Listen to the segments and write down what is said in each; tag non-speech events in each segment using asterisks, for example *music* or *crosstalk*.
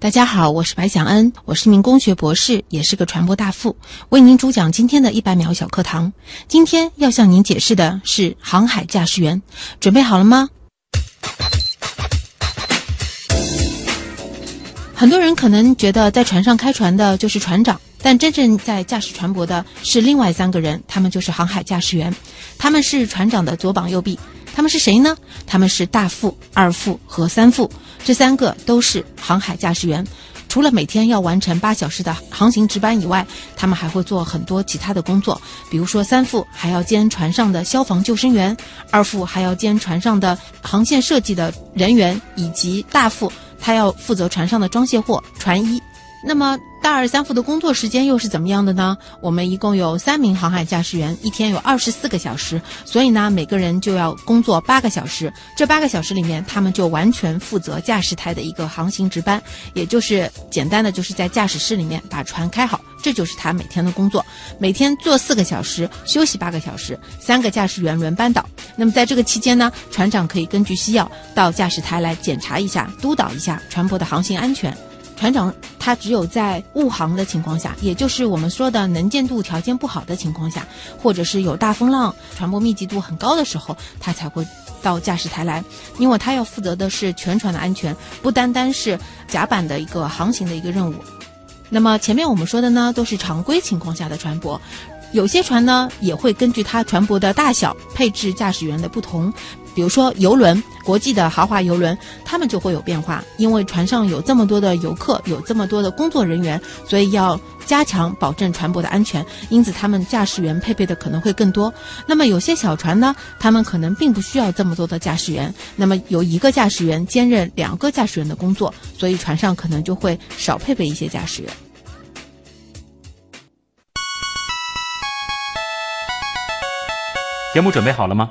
大家好，我是白想恩，我是一名工学博士，也是个船舶大副，为您主讲今天的一百秒小课堂。今天要向您解释的是航海驾驶员，准备好了吗？很多人可能觉得在船上开船的就是船长，但真正在驾驶船舶的是另外三个人，他们就是航海驾驶员，他们是船长的左膀右臂。他们是谁呢？他们是大副、二副和三副，这三个都是航海驾驶员。除了每天要完成八小时的航行值班以外，他们还会做很多其他的工作。比如说，三副还要兼船上的消防救生员，二副还要兼船上的航线设计的人员，以及大副他要负责船上的装卸货、船医。那么。大二三副的工作时间又是怎么样的呢？我们一共有三名航海驾驶员，一天有二十四个小时，所以呢，每个人就要工作八个小时。这八个小时里面，他们就完全负责驾驶台的一个航行值班，也就是简单的就是在驾驶室里面把船开好，这就是他每天的工作。每天做四个小时，休息八个小时，三个驾驶员轮班倒。那么在这个期间呢，船长可以根据需要到驾驶台来检查一下、督导一下船舶的航行安全。船长他只有在雾航的情况下，也就是我们说的能见度条件不好的情况下，或者是有大风浪、船舶密集度很高的时候，他才会到驾驶台来，因为他要负责的是全船的安全，不单单是甲板的一个航行的一个任务。那么前面我们说的呢，都是常规情况下的船舶，有些船呢也会根据它船舶的大小配置驾驶员的不同。比如说游轮，国际的豪华游轮，他们就会有变化，因为船上有这么多的游客，有这么多的工作人员，所以要加强保证船舶的安全，因此他们驾驶员配备的可能会更多。那么有些小船呢，他们可能并不需要这么多的驾驶员，那么有一个驾驶员兼任两个驾驶员的工作，所以船上可能就会少配备一些驾驶员。节目准备好了吗？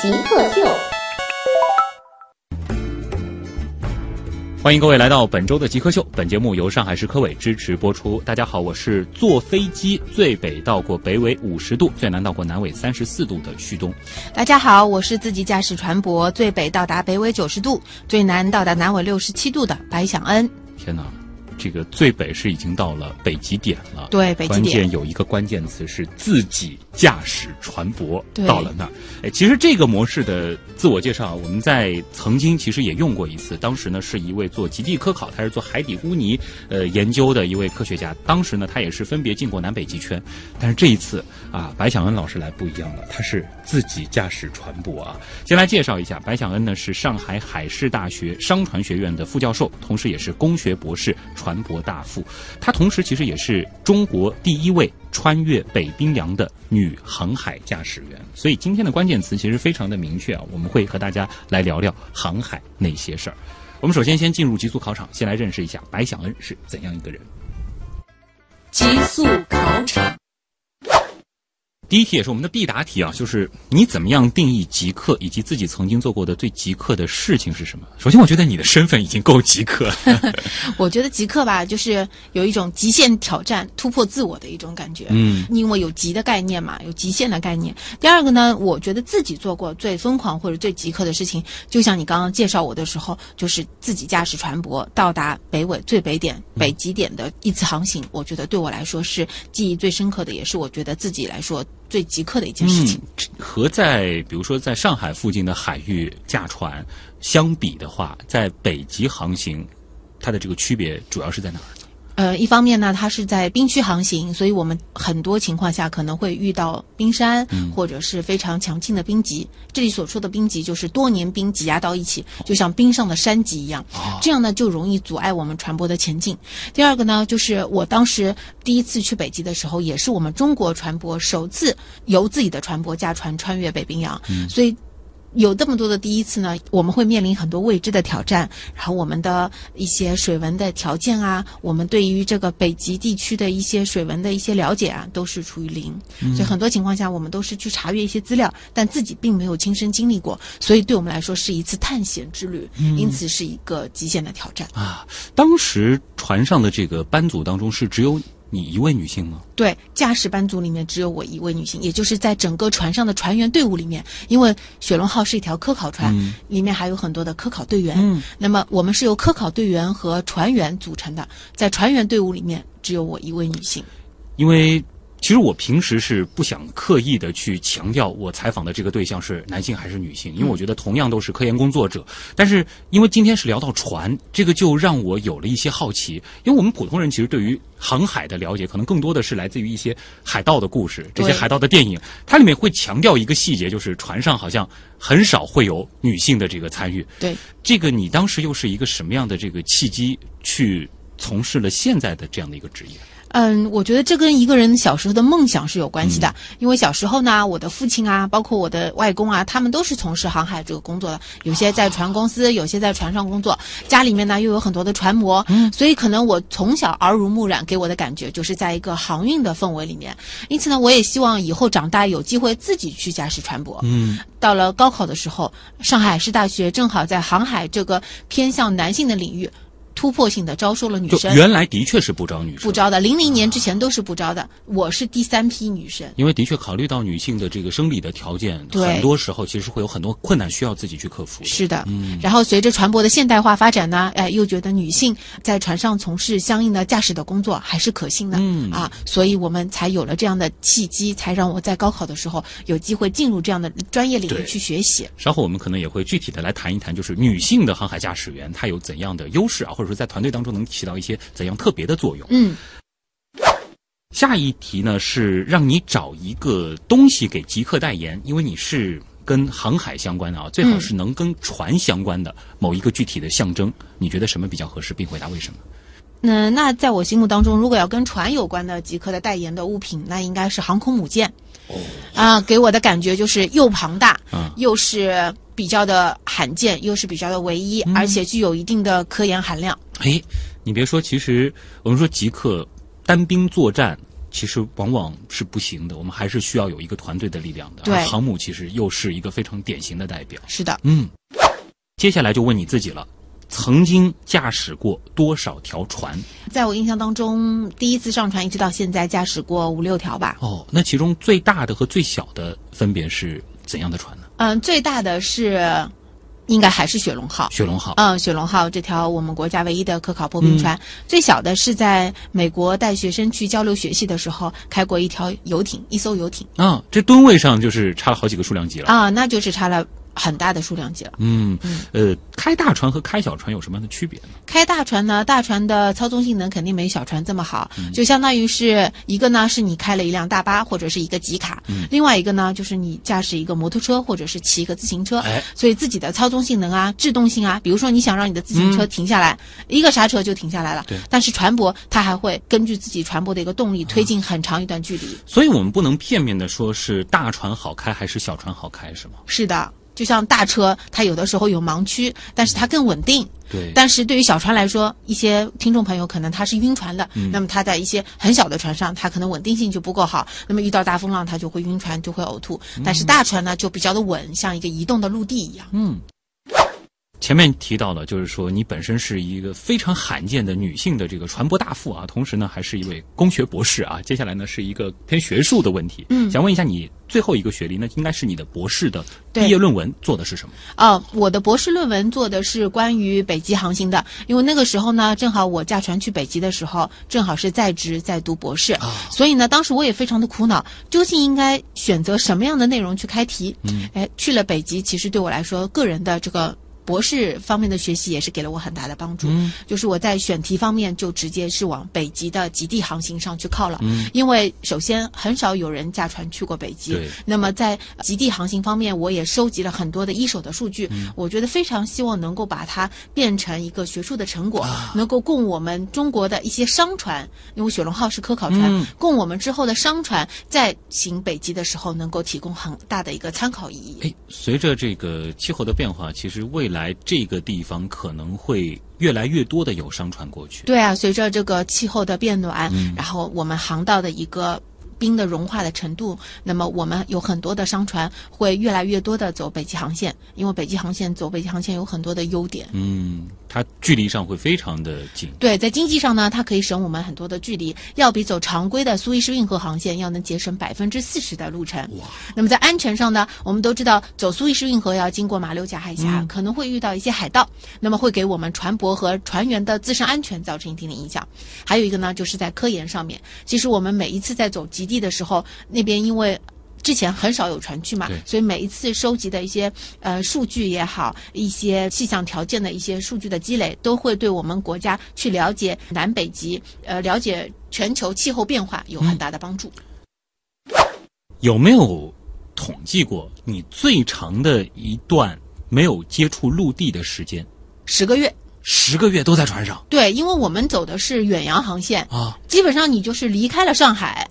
极客秀，欢迎各位来到本周的极客秀。本节目由上海市科委支持播出。大家好，我是坐飞机最北到过北纬五十度，最南到过南纬三十四度的旭东。大家好，我是自己驾驶船舶最北到达北纬九十度，最南到达南纬六十七度的白想恩。天哪！这个最北是已经到了北极点了，对，北极点。关键有一个关键词是自己驾驶船舶到了那儿。哎，其实这个模式的自我介绍，我们在曾经其实也用过一次。当时呢，是一位做极地科考，他是做海底污泥呃研究的一位科学家。当时呢，他也是分别进过南北极圈。但是这一次啊，白想恩老师来不一样了，他是自己驾驶船舶啊。先来介绍一下，白想恩呢是上海海事大学商船学院的副教授，同时也是工学博士。船舶大副，他同时其实也是中国第一位穿越北冰洋的女航海驾驶员。所以今天的关键词其实非常的明确啊，我们会和大家来聊聊航海那些事儿。我们首先先进入极速考场，先来认识一下白晓恩是怎样一个人。极速考场。第一题也是我们的必答题啊，就是你怎么样定义极客，以及自己曾经做过的最极客的事情是什么？首先，我觉得你的身份已经够极客。*laughs* 我觉得极客吧，就是有一种极限挑战、突破自我的一种感觉。嗯，因为有极的概念嘛，有极限的概念。第二个呢，我觉得自己做过最疯狂或者最极客的事情，就像你刚刚介绍我的时候，就是自己驾驶船舶到达北纬最北点、北极点的一次航行。我觉得对我来说是记忆最深刻的，也是我觉得自己来说。最极客的一件事情，和在比如说在上海附近的海域驾船相比的话，在北极航行，它的这个区别主要是在哪儿？呃，一方面呢，它是在冰区航行，所以我们很多情况下可能会遇到冰山，或者是非常强劲的冰级。这里所说的冰级，就是多年冰挤压到一起，就像冰上的山脊一样，这样呢就容易阻碍我们船舶的前进。第二个呢，就是我当时第一次去北极的时候，也是我们中国船舶首次由自己的船舶驾船穿越北冰洋，所以。有这么多的第一次呢，我们会面临很多未知的挑战，然后我们的一些水文的条件啊，我们对于这个北极地区的一些水文的一些了解啊，都是处于零，所以很多情况下我们都是去查阅一些资料，但自己并没有亲身经历过，所以对我们来说是一次探险之旅，因此是一个极限的挑战啊。当时船上的这个班组当中是只有。你一位女性吗？对，驾驶班组里面只有我一位女性，也就是在整个船上的船员队伍里面，因为雪龙号是一条科考船，里面还有很多的科考队员。嗯，那么我们是由科考队员和船员组成的，在船员队伍里面只有我一位女性，因为。其实我平时是不想刻意的去强调我采访的这个对象是男性还是女性，因为我觉得同样都是科研工作者。但是因为今天是聊到船，这个就让我有了一些好奇。因为我们普通人其实对于航海的了解，可能更多的是来自于一些海盗的故事，这些海盗的电影，它里面会强调一个细节，就是船上好像很少会有女性的这个参与。对，这个你当时又是一个什么样的这个契机去从事了现在的这样的一个职业？嗯，我觉得这跟一个人小时候的梦想是有关系的。因为小时候呢，我的父亲啊，包括我的外公啊，他们都是从事航海这个工作的。有些在船公司，有些在船上工作。家里面呢又有很多的船模，所以可能我从小耳濡目染，给我的感觉就是在一个航运的氛围里面。因此呢，我也希望以后长大有机会自己去驾驶船舶。嗯，到了高考的时候，上海海事大学正好在航海这个偏向男性的领域。突破性的招收了女生，原来的确是不招女生，不招的。零零年之前都是不招的，我是第三批女生。因为的确考虑到女性的这个生理的条件，很多时候其实会有很多困难需要自己去克服。是的，嗯。然后随着船舶的现代化发展呢，哎，又觉得女性在船上从事相应的驾驶的工作还是可行的，嗯啊，所以我们才有了这样的契机，才让我在高考的时候有机会进入这样的专业领域去学习。稍后我们可能也会具体的来谈一谈，就是女性的航海驾驶员她有怎样的优势啊，或者说在团队当中能起到一些怎样特别的作用？嗯，下一题呢是让你找一个东西给极客代言，因为你是跟航海相关的啊，最好是能跟船相关的某一个具体的象征。你觉得什么比较合适，并回答为什么？那那在我心目当中，如果要跟船有关的极客的代言的物品，那应该是航空母舰。哦，啊，给我的感觉就是又庞大，嗯，又是比较的罕见，又是比较的唯一，而且具有一定的科研含量。哎，你别说，其实我们说极客单兵作战，其实往往是不行的，我们还是需要有一个团队的力量的。对，航母其实又是一个非常典型的代表。是的，嗯，接下来就问你自己了。曾经驾驶过多少条船？在我印象当中，第一次上船一直到现在，驾驶过五六条吧。哦，那其中最大的和最小的分别是怎样的船呢？嗯，最大的是，应该还是雪龙号。雪龙号，嗯，雪龙号这条我们国家唯一的科考破冰船。最小的是在美国带学生去交流学习的时候开过一条游艇，一艘游艇。啊，这吨位上就是差了好几个数量级了。啊，那就是差了。很大的数量级了。嗯，呃，开大船和开小船有什么样的区别呢？开大船呢，大船的操纵性能肯定没小船这么好，就相当于是一个呢，是你开了一辆大巴或者是一个吉卡，另外一个呢，就是你驾驶一个摩托车或者是骑一个自行车。哎，所以自己的操纵性能啊、制动性啊，比如说你想让你的自行车停下来，一个刹车就停下来了。对。但是船舶它还会根据自己船舶的一个动力推进很长一段距离。所以我们不能片面的说是大船好开还是小船好开，是吗？是的。就像大车，它有的时候有盲区，但是它更稳定。对。但是对于小船来说，一些听众朋友可能他是晕船的，那么他在一些很小的船上，他可能稳定性就不够好，那么遇到大风浪，他就会晕船，就会呕吐。但是大船呢，就比较的稳，像一个移动的陆地一样。嗯。前面提到了，就是说你本身是一个非常罕见的女性的这个船舶大副啊，同时呢还是一位工学博士啊。接下来呢是一个偏学术的问题，嗯，想问一下你最后一个学历，那应该是你的博士的毕业论文做的是什么？哦，我的博士论文做的是关于北极航行的，因为那个时候呢，正好我驾船去北极的时候，正好是在职在读博士，所以呢，当时我也非常的苦恼，究竟应该选择什么样的内容去开题？嗯，哎，去了北极，其实对我来说，个人的这个。博士方面的学习也是给了我很大的帮助。嗯就是我在选题方面就直接是往北极的极地航行上去靠了。嗯因为首先很少有人驾船去过北极，那么在极地航行方面，我也收集了很多的一手的数据。嗯我觉得非常希望能够把它变成一个学术的成果，啊能够供我们中国的一些商船，因为雪龙号是科考船，嗯供我们之后的商船在行北极的时候能够提供很大的一个参考意义。哎，随着这个气候的变化，其实未来这个地方可能会越来越多的有商船过去。对啊，随着这个气候的变暖，嗯然后我们航道的一个冰的融化的程度，那么我们有很多的商船会越来越多的走北极航线，因为北极航线走北极航线有很多的优点。嗯，它距离上会非常的近。对，在经济上呢，它可以省我们很多的距离，要比走常规的苏伊士运河航线要能节省百分之四十的路程。哇！那么在安全上呢，我们都知道走苏伊士运河要经过马六甲海峡，嗯可能会遇到一些海盗，那么会给我们船舶和船员的自身安全造成一定的影响。还有一个呢，就是在科研上面，其实我们每一次在走极地的时候，那边因为之前很少有船去嘛，所以每一次收集的一些呃数据也好，一些气象条件的一些数据的积累，都会对我们国家去了解南北极，呃，了解全球气候变化有很大的帮助。有没有统计过你最长的一段没有接触陆地的时间？十个月，十个月都在船上对，因为我们走的是远洋航线，啊！基本上你就是离开了上海，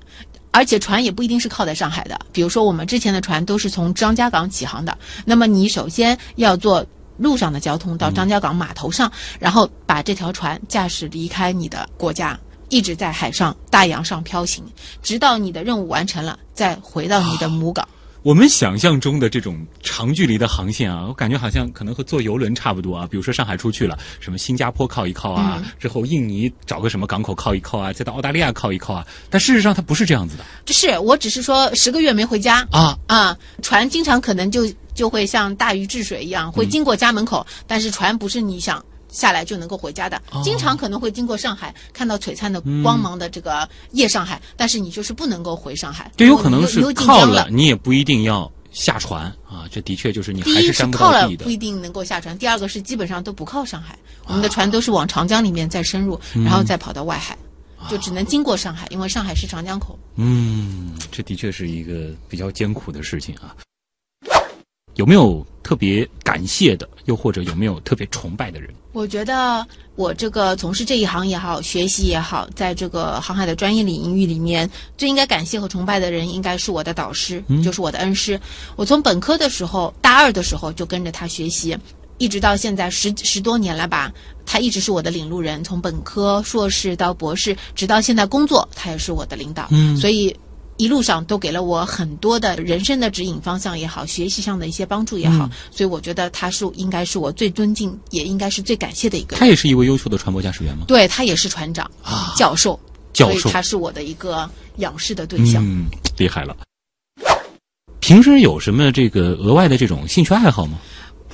而且船也不一定是靠在上海的。比如说我们之前的船都是从张家港起航的，那么你首先要坐路上的交通到张家港码头上，然后把这条船驾驶离开你的国家。一直在海上大洋上漂行，直到你的任务完成了，再回到你的母港。我们想象中的这种长距离的航线啊，我感觉好像可能和坐游轮差不多啊。比如说上海出去了，什么新加坡靠一靠啊，之后印尼找个什么港口靠一靠啊，再到澳大利亚靠一靠啊。但事实上它不是这样子的是我只是说十个月没回家啊。啊，船经常可能就就会像大禹治水一样，会经过家门口，但是船不是你想。下来就能够回家的，经常可能会经过上海，看到璀璨的光芒的这个夜上海，但是你就是不能够回上海，就有可能是靠了。你也不一定要下船啊。这的确就是你第一是还沾不靠了到地的不。一定能够下船，第二个是基本上都不靠上海，我们的船都是往长江里面再深入，然后再跑到外海，就只能经过上海，因为上海是长江口。嗯，这的确是一个比较艰苦的事情啊。有没有特别感谢的，又或者有没有特别崇拜的人？我觉得我这个从事这一行也好，学习也好，在这个航海的专业领域里面，最应该感谢和崇拜的人，应该是我的导师，就是我的恩师。我从本科的时候，大二的时候就跟着他学习，一直到现在十十多年了吧。他一直是我的领路人，从本科、硕士到博士，直到现在工作，他也是我的领导。嗯所以。一路上都给了我很多的人生的指引方向也好，学习上的一些帮助也好，所以我觉得他是应该是我最尊敬，也应该是最感谢的一个人。他也是一位优秀的船舶驾驶员吗？对他也是船长、啊教授，教授所以他是我的一个仰视的对象。嗯，厉害了。平时有什么这个额外的这种兴趣爱好吗？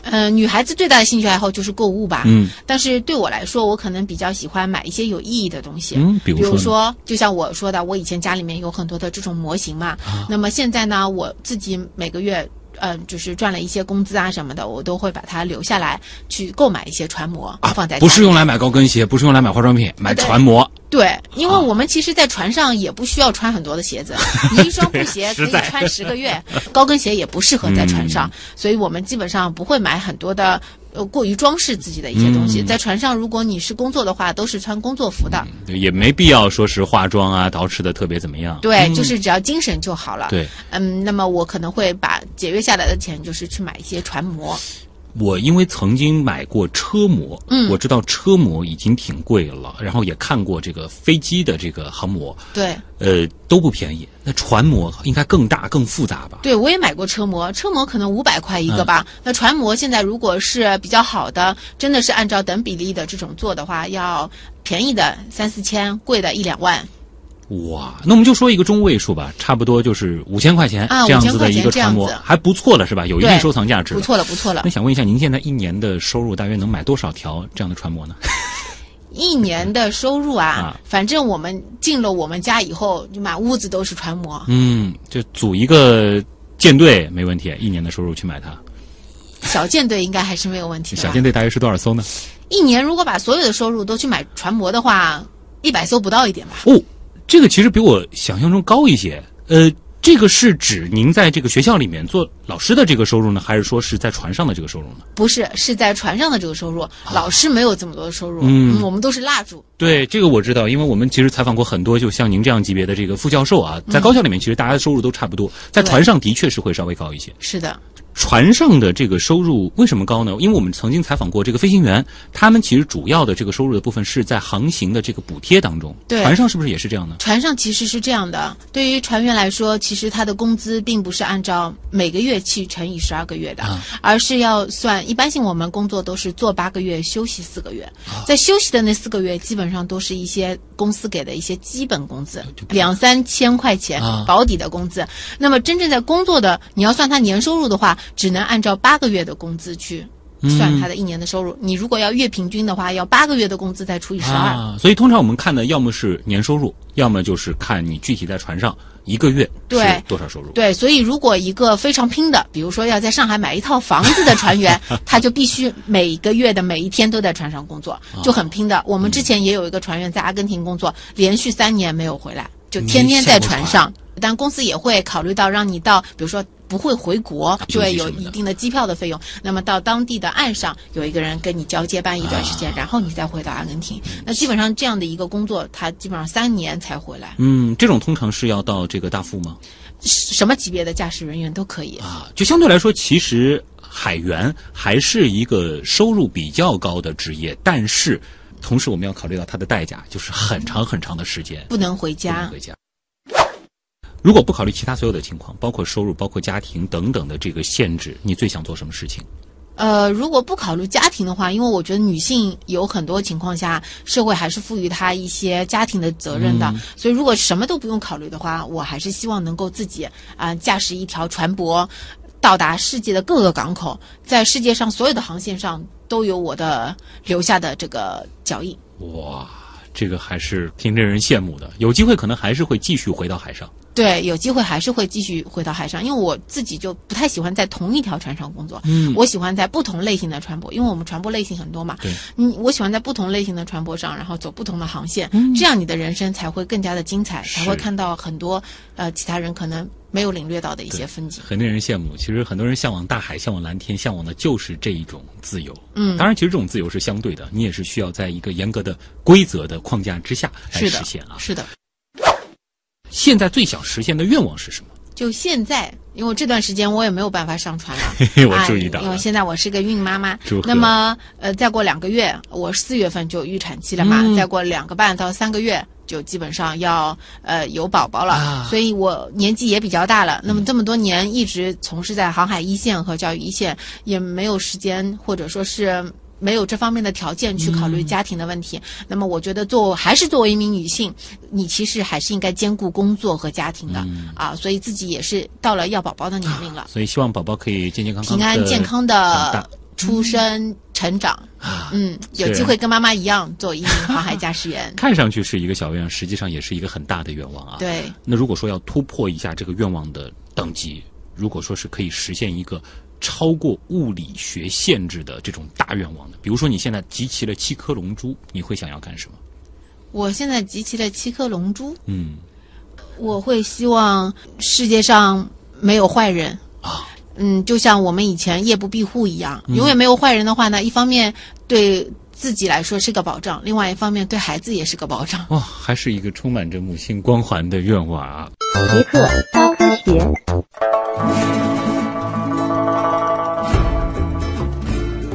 呃，女孩子最大的兴趣爱好就是购物吧。嗯但是对我来说，我可能比较喜欢买一些有意义的东西。嗯，比如说如说，就像我说的，我以前家里面有很多的这种模型嘛。啊那么现在呢，我自己每个月。呃，就是赚了一些工资啊什么的，我都会把它留下来，去购买一些船模，放在不是用来买高跟鞋，不是用来买化妆品，买船模。对，因为我们其实，在船上也不需要穿很多的鞋子，你一双布鞋可以穿十个月，高跟鞋也不适合在船上，所以我们基本上不会买很多的呃过于装饰自己的一些东西。嗯在船上，如果你是工作的话，都是穿工作服的。对也没必要说是化妆啊、捯饬的特别怎么样。对，就是只要精神就好了。对，嗯，那么我可能会把节约下来的钱，就是去买一些船模。我因为曾经买过车模，嗯我知道车模已经挺贵了，然后也看过这个飞机的这个航模，对，呃，都不便宜。那船模应该更大、更复杂吧？对，我也买过车模，车模可能五百块一个嗯吧。那船模现在如果是比较好的，真的是按照等比例的这种做的话，要便宜的三四千，贵的一两万。哇，那我们就说一个中位数吧，差不多就是五千块钱啊这样子的一个船模子，还不错了是吧？有一定收藏价值。不错了，不错了那。想问一下，您现在一年的收入大约能买多少条这样的船模呢？*laughs* 一年的收入啊，啊反正我们进了我们家以后，就满屋子都是船模。嗯，就组一个舰队没问题，一年的收入去买它。小舰队应该还是没有问题。小舰队大约是多少艘呢？一年如果把所有的收入都去买船模的话，一百艘不到一点吧。哦，这个其实比我想象中高一些。呃。这个是指您在这个学校里面做老师的这个收入呢，还是说是在船上的这个收入呢？不是，是在船上的这个收入。老师没有这么多的收入，嗯，我们都是蜡烛。对，这个我知道，因为我们其实采访过很多，就像您这样级别的这个副教授啊，在高校里面其实大家的收入都差不多，在船上的确是会稍微高一些。是的。船上的这个收入为什么高呢？因为我们曾经采访过这个飞行员，他们其实主要的这个收入的部分是在航行的这个补贴当中。对，船上是不是也是这样呢？船上其实是这样的，对于船员来说，其实他的工资并不是按照每个月去乘以十二个月的，而是要算一般性。我们工作都是做八个月，休息四个月，在休息的那四个月，基本上都是一些公司给的一些基本工资，两三千块钱保底的工资。那么真正在工作的，你要算他年收入的话。只能按照八个月的工资去算他的一年的收入。你如果要月平均的话，要八个月的工资再除以十二。所以通常我们看的要么是年收入，要么就是看你具体在船上一个月是多少收入。对，所以如果一个非常拼的，比如说要在上海买一套房子的船员，*laughs* 他就必须每个月的每一天都在船上工作，就很拼的。我们之前也有一个船员在阿根廷工作，连续三年没有回来，就天天在船上。但公司也会考虑到让你到，比如说。不会回国，就会有一定的机票的费用。那么到当地的岸上有一个人跟你交接班一段时间，然后你再回到阿根廷。那基本上这样的一个工作，他基本上三年才回来。嗯，这种通常是要到这个大副吗？什么级别的驾驶人员都可以啊。就相对来说，其实海员还是一个收入比较高的职业，但是同时我们要考虑到它的代价，就是很长很长的时间不能回家。回家。如果不考虑其他所有的情况，包括收入、包括家庭等等的这个限制，你最想做什么事情？呃，如果不考虑家庭的话，因为我觉得女性有很多情况下，社会还是赋予她一些家庭的责任的。所以，如果什么都不用考虑的话，我还是希望能够自己啊驾驶一条船舶，到达世界的各个港口，在世界上所有的航线上都有我的留下的这个脚印。哇，这个还是挺令人羡慕的。有机会可能还是会继续回到海上。对，有机会还是会继续回到海上，因为我自己就不太喜欢在同一条船上工作。嗯，我喜欢在不同类型的船舶，因为我们船舶类型很多嘛。对，嗯，我喜欢在不同类型的船舶上，然后走不同的航线，嗯这样你的人生才会更加的精彩，才会看到很多呃其他人可能没有领略到的一些风景。很令人羡慕。其实很多人向往大海，向往蓝天，向往的就是这一种自由。嗯，当然，其实这种自由是相对的，你也是需要在一个严格的规则的框架之下来实现啊。是的。现在最想实现的愿望是什么？就现在，因为这段时间我也没有办法上船了。*laughs* 我注意到，因为现在我是个孕妈妈。那么，呃，再过两个月，我四月份就预产期了嘛。再过两个半到三个月，就基本上要呃有宝宝了。所以我年纪也比较大了。那么这么多年一直从事在航海一线和教育一线，也没有时间或者说是。没有这方面的条件去考虑家庭的问题，那么我觉得做还是作为一名女性，你其实还是应该兼顾工作和家庭的啊，所以自己也是到了要宝宝的年龄了，所以希望宝宝可以健健康康、平安健康的出生成长。嗯，有机会跟妈妈一样做一名航海驾驶员。看上去是一个小愿望，实际上也是一个很大的愿望啊。对。那如果说要突破一下这个愿望的等级，如果说是可以实现一个。超过物理学限制的这种大愿望的，比如说你现在集齐了七颗龙珠，你会想要干什么？我现在集齐了七颗龙珠，嗯，我会希望世界上没有坏人啊，嗯，就像我们以前夜不闭户一样，永远没有坏人的话呢，一方面对自己来说是个保障，另外一方面对孩子也是个保障。哇，还是一个充满着母性光环的愿望啊！杰克高科学。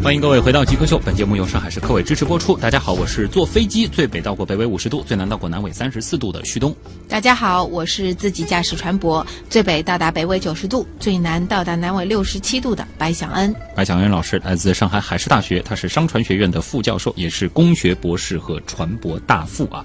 欢迎各位回到《极客秀》，本节目由上海市科委支持播出。大家好，我是坐飞机最北到过北纬五十度、最南到过南纬三十四度的旭东。大家好，我是自己驾驶船舶最北到达北纬九十度、最南到达南纬六十七度的白响恩。白响恩老师来自上海海事大学，他是商船学院的副教授，也是工学博士和船舶大副啊。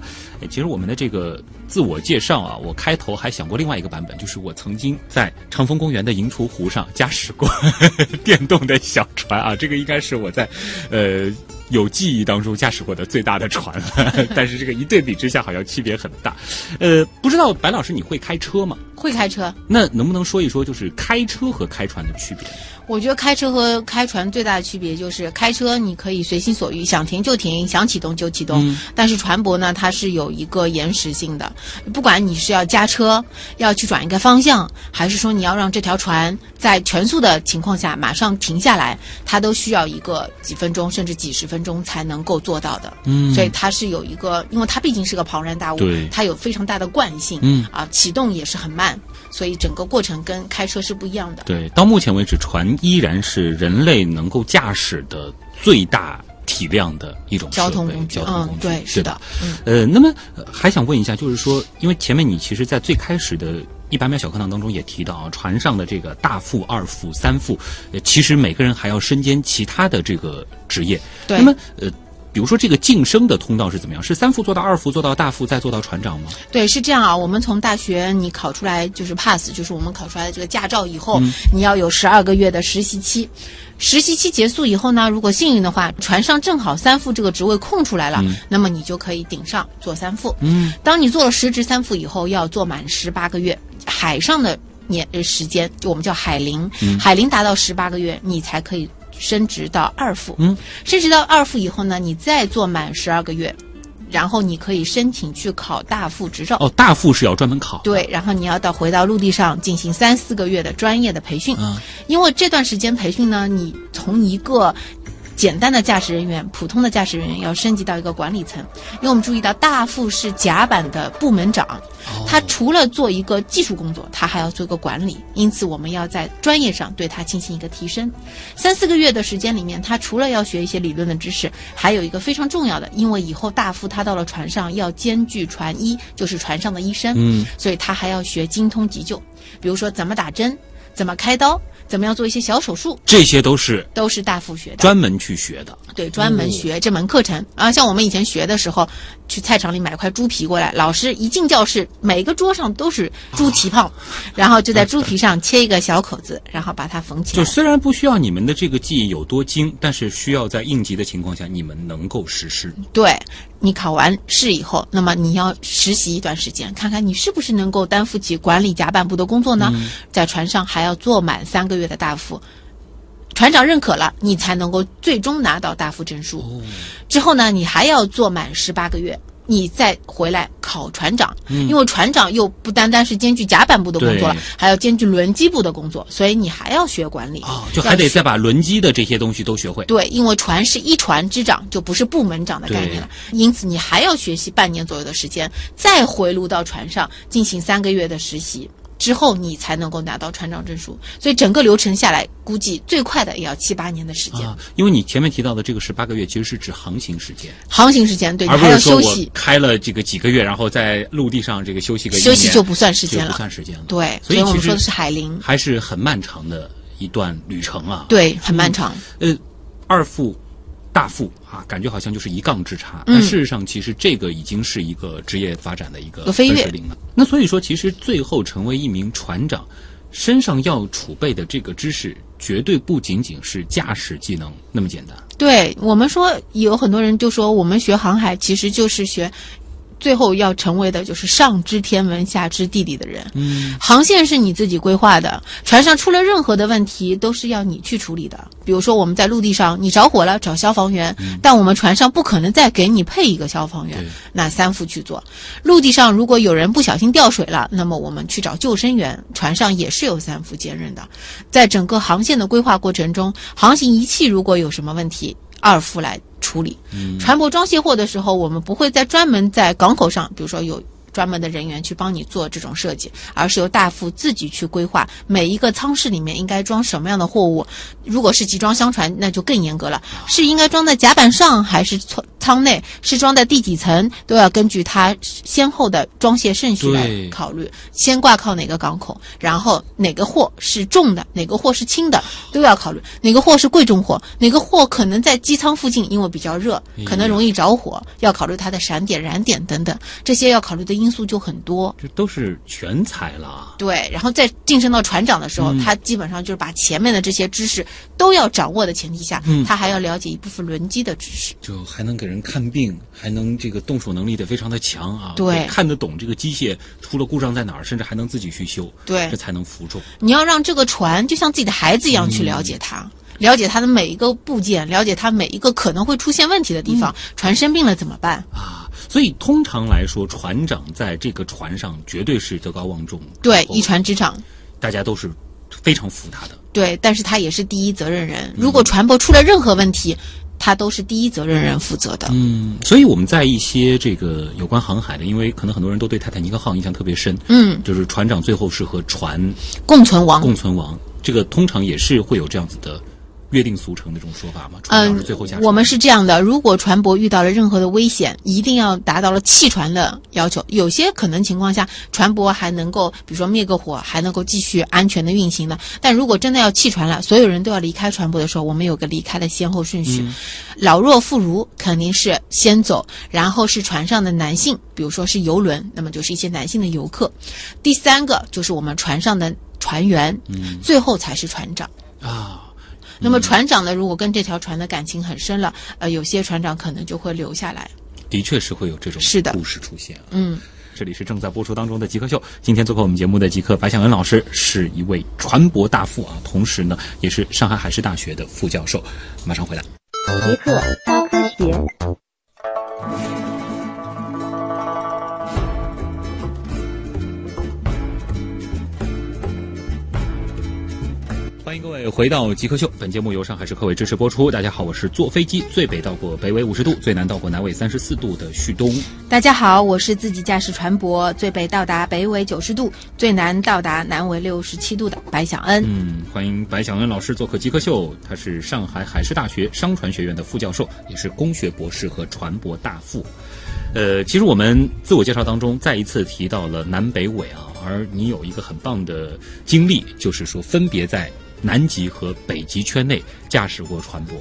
其实我们的这个自我介绍啊，我开头还想过另外一个版本，就是我曾经在长风公园的银厨湖上驾驶过 *laughs* 电动的小船啊，这个应该是我在呃有记忆当中驾驶过的最大的船了。*laughs* 但是这个一对比之下，好像区别很大。呃，不知道白老师你会开车吗？会开车。那能不能说一说，就是开车和开船的区别？我觉得开车和开船最大的区别就是开车你可以随心所欲，想停就停，想启动就启动。嗯但是船舶呢，它是有一个延时性的，不管你是要加车，要去转一个方向，还是说你要让这条船在全速的情况下马上停下来，它都需要一个几分钟甚至几十分钟才能够做到的。嗯所以它是有一个，因为它毕竟是个庞然大物对，它有非常大的惯性。嗯啊，启动也是很慢，所以整个过程跟开车是不一样的。对，到目前为止，船依然是人类能够驾驶的最大体量的一种交通工具交通工具，嗯对是的嗯呃，那么、呃还想问一下，就是说，因为前面你其实，在最开始的一百秒小课堂当中也提到啊，船上的这个大副、二副、三副，呃，其实每个人还要身兼其他的这个职业。对那么呃。比如说这个晋升的通道是怎么样？是三副做到二副，做到大副，再做到船长吗？对，是这样啊。我们从大学你考出来就是 pass，就是我们考出来的这个驾照以后，嗯你要有十二个月的实习期。实习期结束以后呢，如果幸运的话，船上正好三副这个职位空出来了，那么你就可以顶上做三副。嗯，当你做了实职三副以后，要做满十八个月，海上的年呃时间，就我们叫海龄，海龄达到十八个月，你才可以升职到二副。嗯，升职到二副以后呢，你再做满十二个月，然后你可以申请去考大副执照。哦，大副是要专门考。对，然后你要到回到陆地上进行三四个月的专业的培训，嗯因为这段时间培训呢，你从一个简单的驾驶人员、普通的驾驶人员要升级到一个管理层，因为我们注意到大副是甲板的部门长，哦。他除了做一个技术工作，他还要做一个管理，因此我们要在专业上对他进行一个提升。三四个月的时间里面，他除了要学一些理论的知识，还有一个非常重要的，因为以后大副他到了船上要兼具船医，就是船上的医生，嗯，所以他还要学精通急救，比如说怎么打针、怎么开刀、怎么样做一些小手术，这些都是都是大副学的。专门去学的。对，专门学这门课程啊。像我们以前学的时候，去菜场里买块猪皮过来，老师一进教室，每个桌上都是猪蹄泡，然后就在猪皮上切一个小口子，然后把它缝起来。就虽然不需要你们的这个技艺有多精，但是需要在应急的情况下，你们能够实施。对你考完试以后，那么你要实习一段时间，看看你是不是能够担负起管理甲板部的工作呢？在船上还要做满三个月的大副。船长认可了，你才能够最终拿到大副证书。之后呢，你还要做满十八个月，你再回来考船长。因为船长又不单单是兼具甲板部的工作了，还要兼具轮机部的工作，所以你还要学管理。哦，就还得再把轮机的这些东西都学会。对，因为船是一船之长，就不是部门长的概念了。因此，你还要学习半年左右的时间，再回炉到船上进行三个月的实习。之后你才能够拿到船长证书，所以整个流程下来，估计最快的也要七八年的时间。啊，因为你前面提到的这个十八个月，其实是指航行时间，航行时间对你而不是说我休息，开了这个几个月，然后在陆地上这个休息个休息就不算时间了不。算时间了。对，所以我们说的是海龄，还是很漫长的一段旅程啊。对，很漫长。呃，二副、大副啊，感觉好像就是一杠之差，嗯但事实上，其实这个已经是一个职业发展的一个飞跃了。那所以说，其实最后成为一名船长，身上要储备的这个知识，绝对不仅仅是驾驶技能那么简单。对我们说，有很多人就说，我们学航海其实就是学。最后要成为的就是上知天文下知地理的人。嗯，航线是你自己规划的，船上出了任何的问题都是要你去处理的。比如说我们在陆地上，你着火了找消防员，但我们船上不可能再给你配一个消防员，那三副去做。陆地上如果有人不小心掉水了，那么我们去找救生员，船上也是有三副兼任的。在整个航线的规划过程中，航行仪器如果有什么问题，二副来处理。船舶装卸货的时候，我们不会再专门在港口上，比如说有。专门的人员去帮你做这种设计，而是由大副自己去规划每一个舱室里面应该装什么样的货物。如果是集装箱船，那就更严格了，是应该装在甲板上还是舱舱内，是装在第几层，都要根据它先后的装卸顺序来考虑。先挂靠哪个港口，然后哪个货是重的，哪个货是轻的，都要考虑。哪个货是贵重货，哪个货可能在机舱附近，因为比较热，可能容易着火，要考虑它的闪点、燃点等等，这些要考虑的因素就很多。这都是全才了啊。对，然后再晋升到船长的时候，他基本上就是把前面的这些知识都要掌握的前提下，他还要了解一部分轮机的知识。就还能给人人看病，还能这个动手能力得非常的强啊，对，看得懂这个机械出了故障在哪儿，甚至还能自己去修，对，这才能服众。你要让这个船就像自己的孩子一样去了解它。了解它的每一个部件，了解它每一个可能会出现问题的地方。船生病了怎么办啊？所以通常来说，船长在这个船上绝对是德高望重，对，一船之长，大家都是非常服他的。对，但是他也是第一责任人。如果船舶出了任何问题，他都是第一责任人负责的。嗯，所以我们在一些这个有关航海的，因为可能很多人都对泰坦尼克号印象特别深。嗯，就是船长最后是和船共存亡，共存亡，这个通常也是会有这样子的。约定俗成的这种说法吗？嗯，我们是这样的：如果船舶遇到了任何的危险，一定要达到了弃船的要求。有些可能情况下，船舶还能够，比如说灭个火，还能够继续安全的运行的。但如果真的要弃船了，所有人都要离开船舶的时候，我们有个离开的先后顺序：老弱妇孺肯定是先走，然后是船上的男性，比如说是游轮，那么就是一些男性的游客。第三个就是我们船上的船员，最后才是船长啊。那么船长呢？如果跟这条船的感情很深了，呃，有些船长可能就会留下来。的确是会有这种是的故事出现。嗯，这里是正在播出当中的极客秀。今天做客我们节目的极客白向恩老师是一位船舶大副啊，同时呢也是上海海事大学的副教授。马上回来。极客高科学。位回到极客秀，本节目由上海市科委支持播出。大家好，我是坐飞机最北到过北纬五十度，最南到过南纬三十四度的旭东。大家好，我是自己驾驶船舶最北到达北纬九十度，最南到达南纬六十七度的白小恩。嗯，欢迎白小恩老师做客极客秀。他是上海海事大学商船学院的副教授，也是工学博士和船舶大副。呃，其实我们自我介绍当中再一次提到了南北纬啊，而你有一个很棒的经历，就是说分别在。南极和北极圈内驾驶过船舶，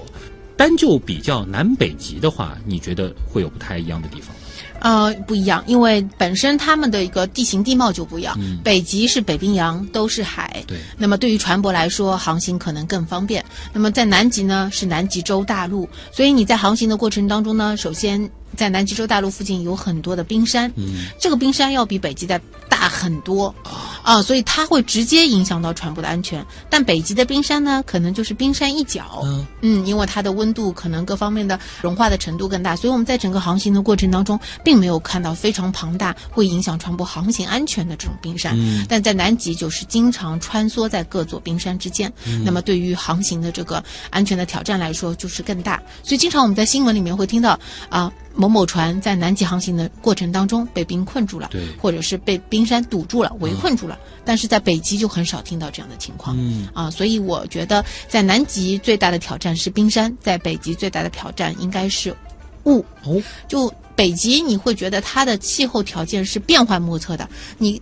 单就比较南北极的话，你觉得会有不太一样的地方吗？呃，不一样，因为本身他们的一个地形地貌就不一样。北极是北冰洋，都是海。对。那么对于船舶来说，航行可能更方便。那么在南极呢，是南极洲大陆，所以你在航行的过程当中呢，首先在南极洲大陆附近有很多的冰山。嗯。这个冰山要比北极的大很多。啊，所以它会直接影响到船舶的安全。但北极的冰山呢，可能就是冰山一角。嗯，嗯，因为它的温度可能各方面的融化的程度更大，所以我们在整个航行的过程当中，并没有看到非常庞大会影响船舶航行安全的这种冰山。嗯，但在南极就是经常穿梭在各座冰山之间。嗯，那么对于航行的这个安全的挑战来说，就是更大。所以经常我们在新闻里面会听到啊。某某船在南极航行的过程当中被冰困住了，对，或者是被冰山堵住了、围困住了。但是在北极就很少听到这样的情况，嗯啊，所以我觉得在南极最大的挑战是冰山，在北极最大的挑战应该是雾。哦，就北极你会觉得它的气候条件是变幻莫测的，你。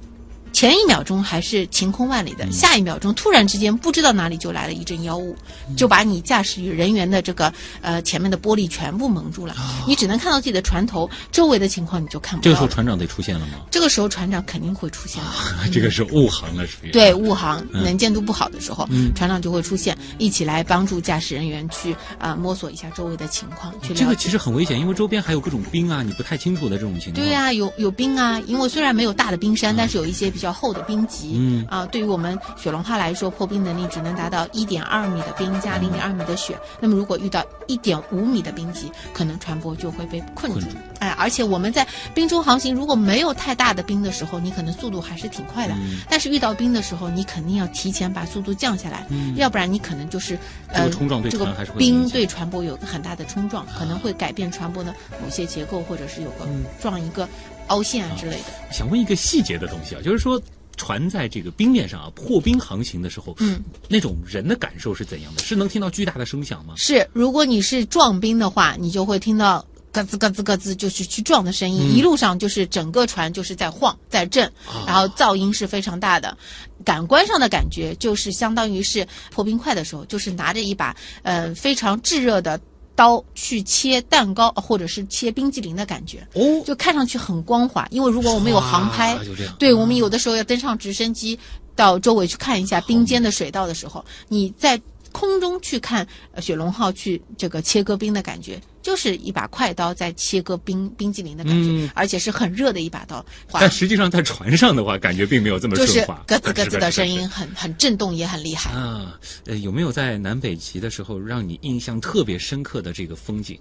前一秒钟还是晴空万里的，下一秒钟突然之间不知道哪里就来了一阵妖雾，就把你驾驶人员的这个呃前面的玻璃全部蒙住了，你只能看到自己的船头，周围的情况你就看不到。这个时候船长得出现了吗？这个时候船长肯定会出现了。这个是雾航了，属于对雾航能见度不好的时候，船长就会出现，一起来帮助驾驶人员去啊摸索一下周围的情况。去这个其实很危险，因为周边还有各种冰啊，你不太清楚的这种情况。对呀，有有冰啊，因为虽然没有大的冰山，但是有一些比较。较厚的冰级，嗯啊，对于我们雪龙号来说，破冰能力只能达到一点二米的冰加零点二米的雪。那么，如果遇到一点五米的冰级，可能船舶就会被困住。哎，而且我们在冰中航行，如果没有太大的冰的时候，你可能速度还是挺快的。但是遇到冰的时候，你肯定要提前把速度降下来，要不然你可能就是呃，这个冰对船舶有个很大的冲撞，可能会改变船舶的某些结构，或者是有个撞一个。凹陷啊之类的。想问一个细节的东西啊，就是说船在这个冰面上啊破冰航行的时候，嗯，那种人的感受是怎样的？是能听到巨大的声响吗？是，如果你是撞冰的话，你就会听到咯吱咯吱咯吱，就是去撞的声音。一路上就是整个船就是在晃在震，然后噪音是非常大的。感官上的感觉就是相当于是破冰块的时候，就是拿着一把呃非常炙热的。刀去切蛋糕，或者是切冰激凌的感觉，哦，就看上去很光滑。因为如果我们有航拍，对我们有的时候要登上直升机到周围去看一下冰间的水道的时候，你在空中去看雪龙号去这个切割冰的感觉。就是一把快刀在切割冰冰激凌的感觉，嗯而且是很热的一把刀。但实际上在船上的话，感觉并没有这么就是顺滑，咯吱 *laughs* 咯吱的声音，很很震动，也很厉害。啊。呃，有没有在南北极的时候让你印象特别深刻的这个风景？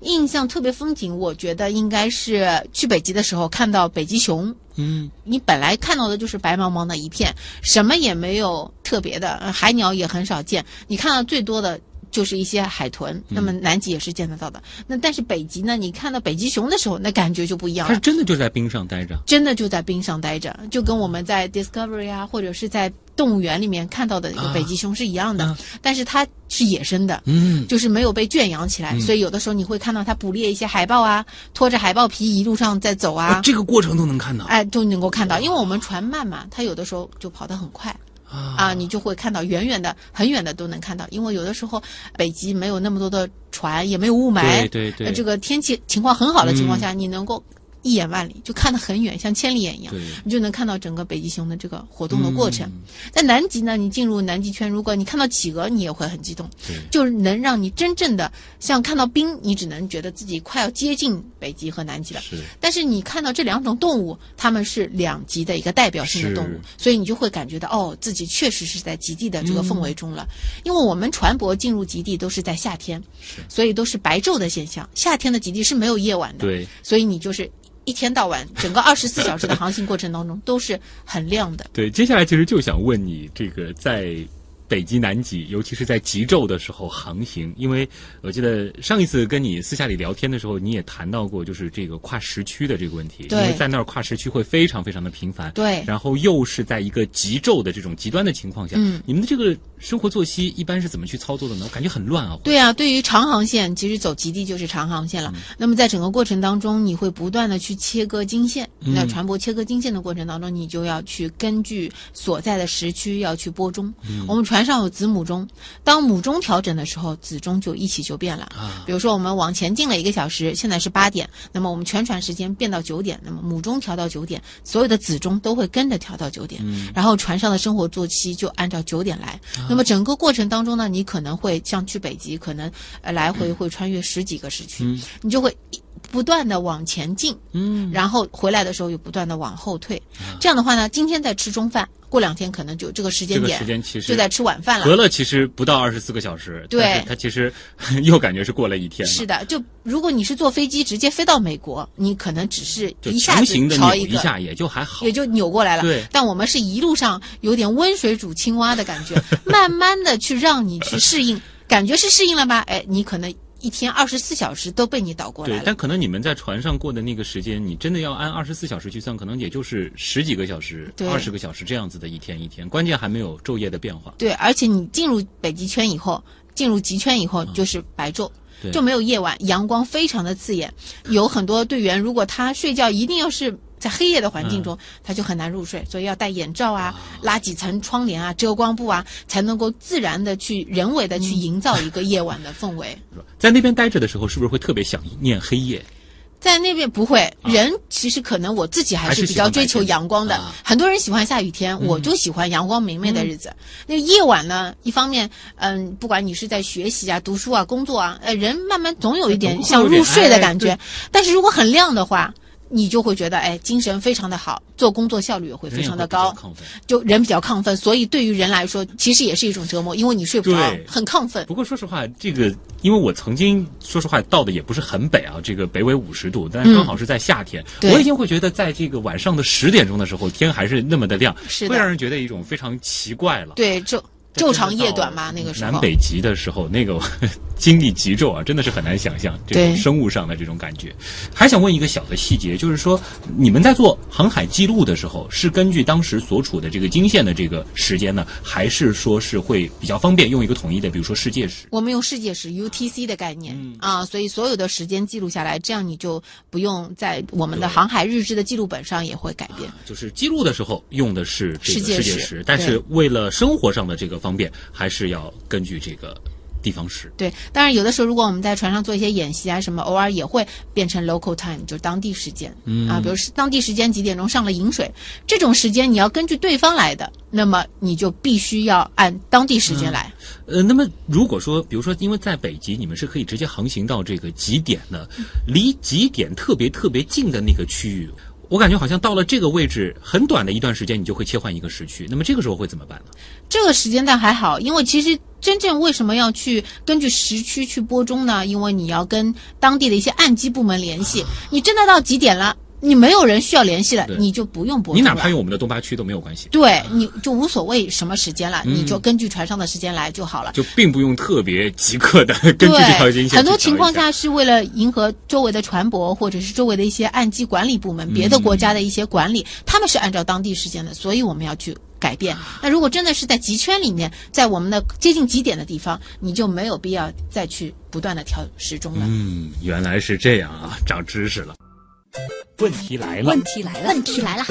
印象特别风景，我觉得应该是去北极的时候看到北极熊。嗯，你本来看到的就是白茫茫的一片，什么也没有特别的，呃海鸟也很少见。你看到最多的就是一些海豚，那么南极也是见得到的。那但是北极呢，你看到北极熊的时候，那感觉就不一样了它是。真的就在冰上待着。真的就在冰上待着，就跟我们在 Discovery 啊，或者是在动物园里面看到的一个北极熊是一样的，啊但是它是野生的，嗯，就是没有被圈养起来，所以有的时候你会看到它捕猎一些海豹啊，拖着海豹皮一路上在走啊哦，这个过程都能看到哎，都能够看到，因为我们船慢嘛，它有的时候就跑得很快。啊，你就会看到远远的、很远的都能看到，因为有的时候北极没有那么多的船，也没有雾霾，对对对。呃这个天气情况很好的情况下，你能够一眼万里，就看得很远，像千里眼一样，你就能看到整个北极熊的这个活动的过程。嗯在南极呢，你进入南极圈，如果你看到企鹅，你也会很激动，就是能让你真正的像看到冰，你只能觉得自己快要接近北极和南极了。是但是你看到这两种动物，它们是两极的一个代表性的动物，所以你就会感觉到哦，自己确实是在极地的这个氛围中了。因为我们船舶进入极地都是在夏天，所以都是白昼的现象。夏天的极地是没有夜晚的，对，所以你就是一天到晚，整个二十四小时的航行过程当中都是很亮的。对，接下来其实就想问你，这个在北极、南极，尤其是在极昼的时候航行，因为我记得上一次跟你私下里聊天的时候，你也谈到过，就是这个跨时区的这个问题，因为在那儿跨时区会非常非常的频繁，对然后又是在一个极昼的这种极端的情况下，嗯你们的这个生活作息一般是怎么去操作的呢？我感觉很乱啊。对啊，对于长航线，其实走极地就是长航线了。那么在整个过程当中，你会不断的去切割经线。那船舶切割经线的过程当中，你就要去根据所在的时区要去播钟。我们船上有子母钟，当母钟调整的时候，子钟就一起就变了。啊比如说我们往前进了一个小时，现在是八点，那么我们全船时间变到九点，那么母钟调到九点，所有的子钟都会跟着调到九点，然后船上的生活作息就按照九点来。那么整个过程当中呢，你可能会像去北极，可能呃来回 *clears throat* 会穿越十几个时区，你就会一不断的往前进，嗯，然后回来的时候又不断的往后退。这样的话呢，今天在吃中饭，过两天可能就这个时这个间点时间其实就在吃晚饭了隔。了其实不到二十四个小时，对但是它其实又感觉是过了一天了。是的，就如果你是坐飞机直接飞到美国，你可能只是一下子朝一一下也就还好也。就扭过来了。对但我们是一路上有点温水煮青蛙的感觉，*laughs* 慢慢的去让你去适应，感觉是适应了吧？哎，你可能一天二十四小时都被你倒过来对，但可能你们在船上过的那个时间，你真的要按二十四小时去算，可能也就是十几个小时、二十个小时这样子的一天一天，关键还没有昼夜的变化。对，而且你进入北极圈以后，进入极圈以后就是白昼。嗯就没有夜晚，阳光非常的刺眼。有很多队员，如果他睡觉一定要是在黑夜的环境中，嗯他就很难入睡，所以要戴眼罩啊，拉几层窗帘啊，遮光布啊，才能够自然的去人为的去嗯营造一个夜晚的氛围。*laughs* 在那边待着的时候，是不是会特别想念黑夜？在那边不会，人其实可能我自己还是比较追求阳光的。很多人喜欢下雨天，我就喜欢阳光明媚的日子。那个夜晚呢，一方面，嗯，不管你是在学习啊、读书啊、工作啊，呃，人慢慢总有一点总会想入睡的哎感觉。但是如果很亮的话，你就会觉得哎，精神非常的好，做工作效率也会非常的高，就人比较亢奋，所以对于人来说，其实也是一种折磨，因为你睡不着，很亢奋。不过说实话，这个因为我曾经说实话到的也不是很北啊，这个北纬五十度，但是刚好是在夏天，对。我已经会觉得在这个晚上的十点钟的时候，天还是那么的亮，是的。会让人觉得一种非常奇怪了。对，昼昼长夜短嘛，那个时候。南北极的时候，那个 *laughs* 经历极昼啊，真的是很难想象这种生物上的这种感觉。还想问一个小的细节，就是说你们在做航海记录的时候，是根据当时所处的这个经线的这个时间呢，还是说是会比较方便用一个统一的，比如说世界时？我们用世界时 UTC 的概念、嗯啊，所以所有的时间记录下来，这样你就不用在我们的航海日志的记录本上也会改变。就是记录的时候用的是这个世界时世界时，但是为了生活上的这个方便，还是要根据这个地方时。对，当然有的时候如果我们在船上做一些演习啊什么，偶尔也会变成 local time，就是当地时间。嗯啊，比如是当地时间几点钟上了饮水，这种时间你要根据对方来的，那么你就必须要按当地时间来。呃，那么如果说，比如说，因为在北极，你们是可以直接航行到这个极点的，离极点特别特别近的那个区域。我感觉好像到了这个位置，很短的一段时间，你就会切换一个时区。那么这个时候会怎么办呢？这个时间段还好，因为其实真正为什么要去根据时区去播钟呢？因为你要跟当地的一些岸机部门联系。你真的到几点了，你没有人需要联系了，你就不用播钟你哪怕用我们的东八区都没有关系。对，你就无所谓什么时间了，你就根据船上的时间来就好了。就并不用特别即刻的 *laughs* 根据这条经线。很多情况下是为了迎合周围的船舶或者是周围的一些岸基管理部门、别的国家的一些管理，他们是按照当地时间的，所以我们要去改变。那如果真的是在极圈里面，在我们的接近极点的地方，你就没有必要再去不断的调时钟了。嗯，原来是这样啊，长知识了。问题来了，问题来了，问题来了。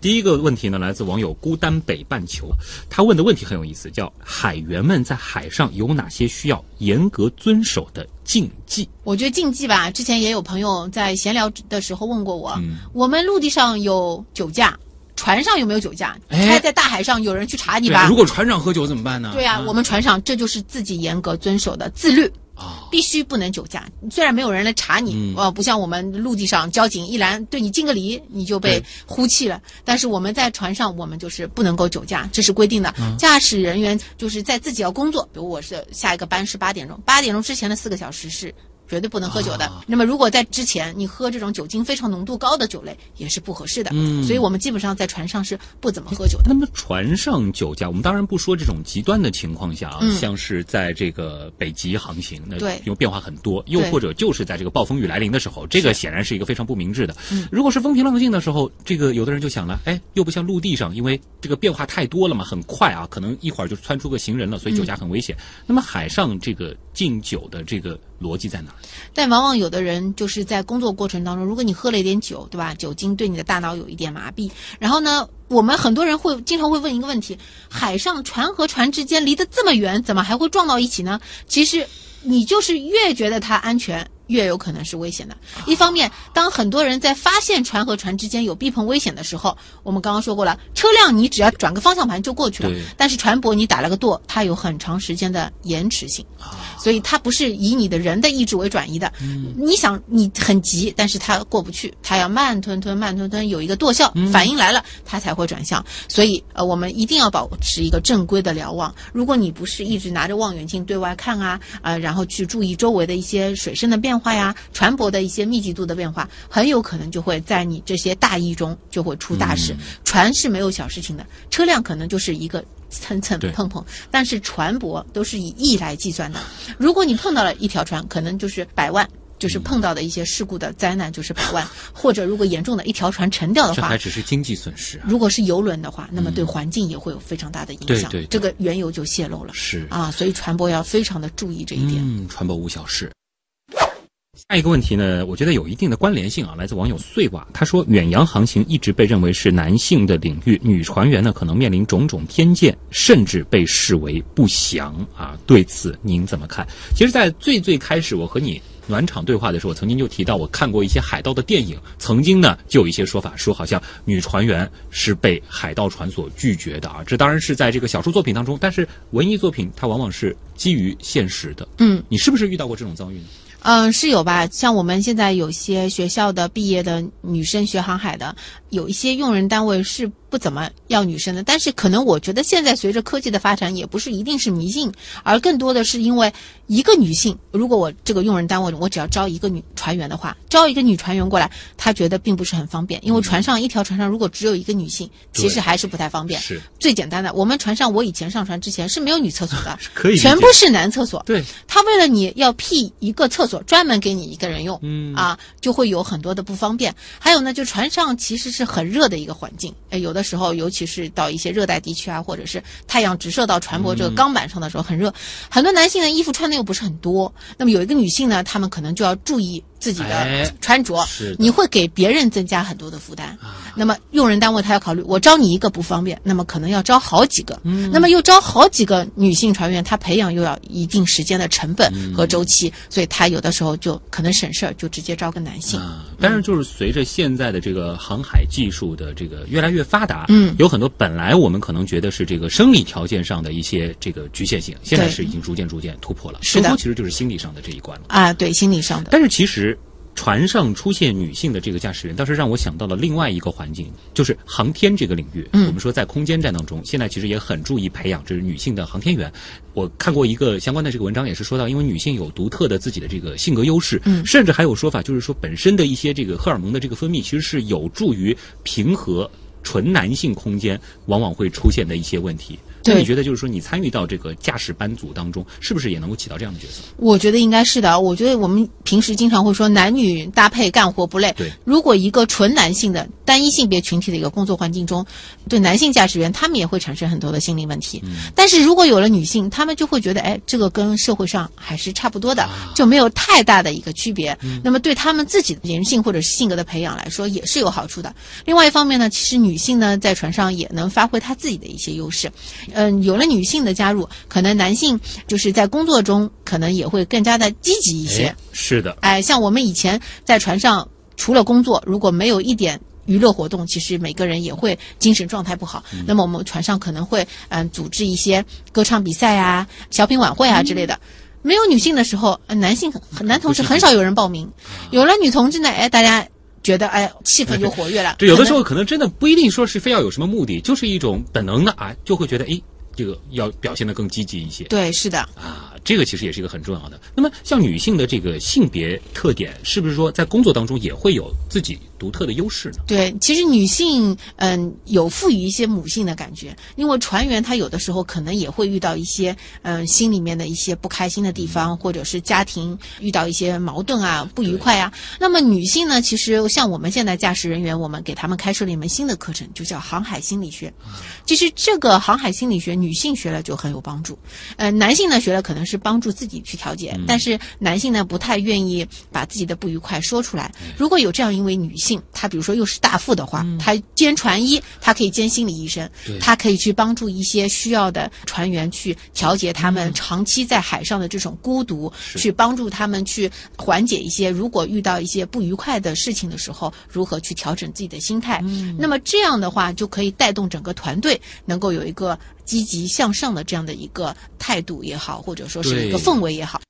第一个问题呢，来自网友孤单北半球，他问的问题很有意思，叫海员们在海上有哪些需要严格遵守的禁忌？我觉得禁忌吧，之前也有朋友在闲聊的时候问过我，嗯我们陆地上有酒驾，船上有没有酒驾？哎开在大海上有人去查你吧？如果船长喝酒怎么办呢？对啊，我们船上这就是自己严格遵守的自律。啊，必须不能酒驾，虽然没有人来查你，嗯呃，不像我们陆地上交警一拦对你敬个礼，你就被呼气了。但是我们在船上，我们就是不能够酒驾，这是规定的。嗯驾驶人员就是在自己要工作，比如我是下一个班是八点钟，八点钟之前的四个小时是。绝对不能喝酒的。啊那么，如果在之前你喝这种酒精非常浓度高的酒类，也是不合适的。嗯所以我们基本上在船上是不怎么喝酒的。那么船上酒驾，我们当然不说这种极端的情况下啊，嗯像是在这个北极航行，那对因为变化很多，又或者就是在这个暴风雨来临的时候，这个显然是一个非常不明智的。嗯如果是风平浪静的时候，这个有的人就想了，哎，又不像陆地上，因为这个变化太多了嘛，很快啊，可能一会儿就窜出个行人了，所以酒驾很危险。那么海上这个禁酒的这个逻辑在哪儿？但往往有的人就是在工作过程当中，如果你喝了一点酒，对吧？酒精对你的大脑有一点麻痹。然后呢，我们很多人会经常会问一个问题：海上船和船之间离得这么远，怎么还会撞到一起呢？其实，你就是越觉得它安全。越有可能是危险的。一方面，当很多人在发现船和船之间有避碰危险的时候，我们刚刚说过了，车辆你只要转个方向盘就过去了，但是船舶你打了个舵，它有很长时间的延迟性，所以它不是以你的人的意志为转移的。你想你很急，但是它过不去，它要慢吞吞、慢吞吞，有一个舵效，反应来了，它才会转向。所以呃，我们一定要保持一个正规的瞭望。如果你不是一直拿着望远镜对外看啊，啊、然后去注意周围的一些水深的变化呀、船舶的一些密集度的变化，很有可能就会在你这些大意中就会出大事。船是没有小事情的，车辆可能就是一个。蹭蹭碰碰，但是船舶都是以亿来计算的。如果你碰到了一条船，可能就是百万，就是碰到的一些事故的灾难就是百万，或者如果严重的一条船沉掉的话这还，只是经济损失啊。如果是游轮的话，那么对环境也会有非常大的影响。对对对这个原油就泄漏了。是啊，所以船舶要非常的注意这一点。嗯，船舶无小事。下一个问题呢，我觉得有一定的关联性啊，来自网友碎瓦，他说远洋航行一直被认为是男性的领域，女船员呢可能面临种种偏见，甚至被视为不祥啊。对此您怎么看？其实，在最最开始我和你暖场对话的时候，我曾经就提到我看过一些海盗的电影，曾经呢就有一些说法说好像女船员是被海盗船所拒绝的啊。这当然是在这个小说作品当中，但是文艺作品它往往是基于现实的。嗯，你是不是遇到过这种遭遇呢？嗯，是有吧？像我们现在有些学校的毕业的女生学航海的，有一些用人单位是不怎么要女生的。但是可能我觉得现在随着科技的发展，也不是一定是迷信，而更多的是因为一个女性，如果我这个用人单位我只要招一个女船员的话，招一个女船员过来，她觉得并不是很方便，因为船上一条船上如果只有一个女性，其实还是不太方便。是最简单的，我们船上我以前上船之前是没有女厕所的，*laughs* 可以全部是男厕所。对，他为了你要辟一个厕所，专门给你一个人用，嗯啊，就会有很多的不方便。还有呢，就船上其实是很热的一个环境，哎，有的时候尤其是到一些热带地区啊，或者是太阳直射到船舶这个钢板上的时候很热，很多男性的衣服穿的又不是很多，那么有一个女性呢，她们可能就要注意。自己哎的穿着，是你会给别人增加很多的负担。那么用人单位他要考虑，我招你一个不方便，那么可能要招好几个，嗯那么又招好几个女性船员，她培养又要一定时间的成本嗯和周期，所以他有的时候就可能省事儿，就直接招个男性。啊，但是就是随着现在的这个航海技术的这个越来越发达，嗯有很多本来我们可能觉得是这个生理条件上的一些这个局限性，现在是已经逐渐逐渐突破了。是的其实就是心理上的这一关了。啊，对，心理上的。但是其实。船上出现女性的这个驾驶员，倒是让我想到了另外一个环境，就是航天这个领域。嗯我们说在空间站当中，现在其实也很注意培养这是女性的航天员。我看过一个相关的这个文章，也是说到，因为女性有独特的自己的这个性格优势，嗯甚至还有说法，就是说本身的一些这个荷尔蒙的这个分泌，其实是有助于平和纯男性空间往往会出现的一些问题。那对你觉得就是说，你参与到这个驾驶班组当中，是不是也能够起到这样的角色？我觉得应该是的。我觉得我们平时经常会说男女搭配干活不累。对如果一个纯男性的单一性别群体的一个工作环境中，对男性驾驶员他们也会产生很多的心理问题。但是如果有了女性，他们就会觉得，哎，这个跟社会上还是差不多的，就没有太大的一个区别。那么对他们自己的人性或者是性格的培养来说，也是有好处的。另外一方面呢，其实女性呢在船上也能发挥她自己的一些优势。嗯，有了女性的加入，可能男性就是在工作中可能也会更加的积极一些哎。，是的，哎，像我们以前在船上，除了工作，如果没有一点娱乐活动，其实每个人也会精神状态不好。那么我们船上可能会嗯、组织一些歌唱比赛啊、小品晚会啊之类的。没有女性的时候，呃男性很男同事很少有人报名。有了女同志呢，哎，大家觉得哎气氛就活跃了。对有的时候可能真的不一定说是非要有什么目的，就是一种本能的啊，就会觉得哎，这个要表现的更积极一些对，是的。啊。这个其实也是一个很重要的。那么像女性的这个性别特点，是不是说在工作当中也会有自己独特的优势呢？对，其实女性嗯有赋予一些母性的感觉，因为船员他有的时候可能也会遇到一些嗯心里面的一些不开心的地方，或者是家庭遇到一些矛盾啊、不愉快啊。那么女性呢，其实像我们现在驾驶人员，我们给他们开设了一门新的课程，就叫航海心理学。其实这个航海心理学，女性学了就很有帮助，呃，男性呢学了可能是帮助自己去调节，但是男性呢不太愿意把自己的不愉快说出来。如果有这样一位女性，她比如说又是大副的话，她兼船医，她可以兼心理医生，她可以去帮助一些需要的船员去调节他们长期在海上的这种孤独，去帮助他们去缓解一些如果遇到一些不愉快的事情的时候，如何去调整自己的心态。那么这样的话，就可以带动整个团队能够有一个积极向上的这样的一个态度也好，或者说是一个氛围也好。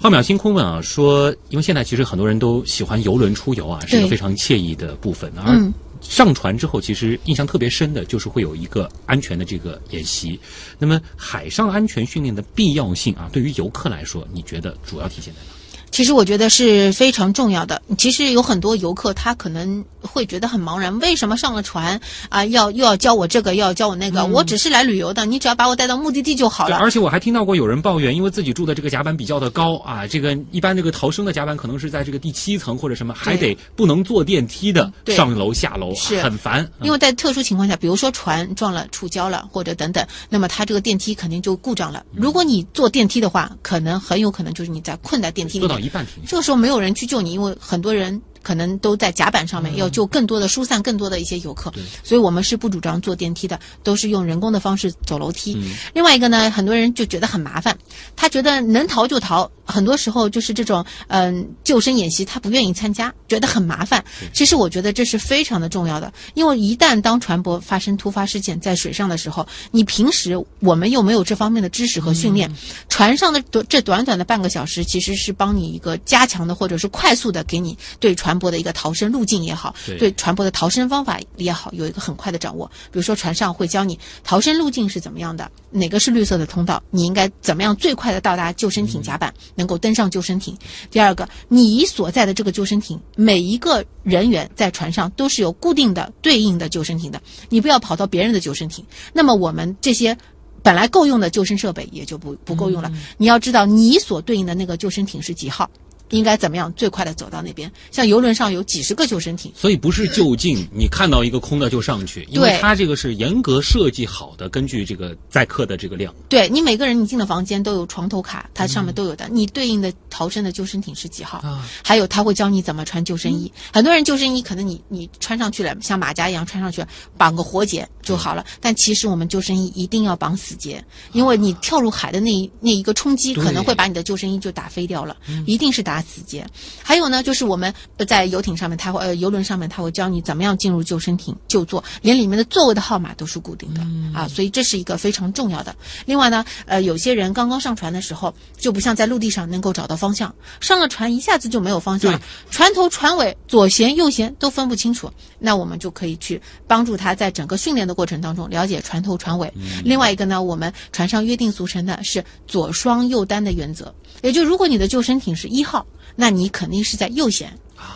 浩淼星空问啊，说因为现在其实很多人都喜欢游轮出游啊，是一个非常惬意的部分。而嗯上船之后，其实印象特别深的就是会有一个安全的这个演习。那么海上安全训练的必要性啊，对于游客来说，你觉得主要体现在哪？其实我觉得是非常重要的。其实有很多游客他可能会觉得很茫然，为什么上了船啊、要又要教我这个，又要教我那个？我只是来旅游的，你只要把我带到目的地就好，了。而且我还听到过有人抱怨，因为自己住的这个甲板比较的高啊，这个一般这个逃生的甲板可能是在这个第七层或者什么，还得不能坐电梯的对上楼下楼，是很烦。嗯因为在特殊情况下，比如说船撞了、触礁了，或者等等，那么它这个电梯肯定就故障了。如果你坐电梯的话，可能很有可能就是你在困在电梯里面，一半停下。这个时候没有人去救你，因为很多人可能都在甲板上面，要救更多的疏散更多的一些游客，所以我们是不主张坐电梯的，都是用人工的方式走楼梯。另外一个呢，很多人就觉得很麻烦，他觉得能逃就逃，很多时候就是这种嗯、救生演习他不愿意参加，觉得很麻烦。其实我觉得这是非常的重要的，因为一旦当船舶发生突发事件在水上的时候，你平时我们又没有这方面的知识和训练，船上的短这短短的半个小时，其实是帮你一个加强的或者是快速的给你对船舶的一个逃生路径也好，对对船舶的逃生方法也好，有一个很快的掌握。比如说船上会教你逃生路径是怎么样的，哪个是绿色的通道，你应该怎么样最快的到达救生艇甲板，能够登上救生艇。第二个，你所在的这个救生艇，每一个人员在船上都是有固定的对应的救生艇的，你不要跑到别人的救生艇。那么我们这些。本来够用的救生设备也就不不够用了。你要知道，你所对应的那个救生艇是几号，应该怎么样最快的走到那边。像游轮上有几十个救生艇，所以不是就近你看到一个空的就上去，因为对它这个是严格设计好的，根据这个载客的这个量。对你每个人你进的房间都有床头卡，它上面都有的，你对应的逃生的救生艇是几号？啊还有他会教你怎么穿救生衣。很多人救生衣可能你你穿上去了，像马甲一样穿上去了，绑个活结就好了。但其实我们救生衣一定要绑死结，因为你跳入海的那一那一个冲击，可能会把你的救生衣就打飞掉了，一定是打死结。还有呢，就是我们呃在游艇上面，他会呃游轮上面，他会教你怎么样进入救生艇就坐，连里面的座位的号码都是固定的、啊，所以这是一个非常重要的。另外呢，呃，有些人刚刚上船的时候，就不像在陆地上能够找到方向，上了船一下子就没有方向了，船头船尾左舷右舷都分不清楚，那我们就可以去帮助他在整个训练的过程当中了解船头船尾。另外一个呢，我们船上约定俗成的是左双右单的原则，也就如果你的救生艇是一号，那你肯定是在右舷。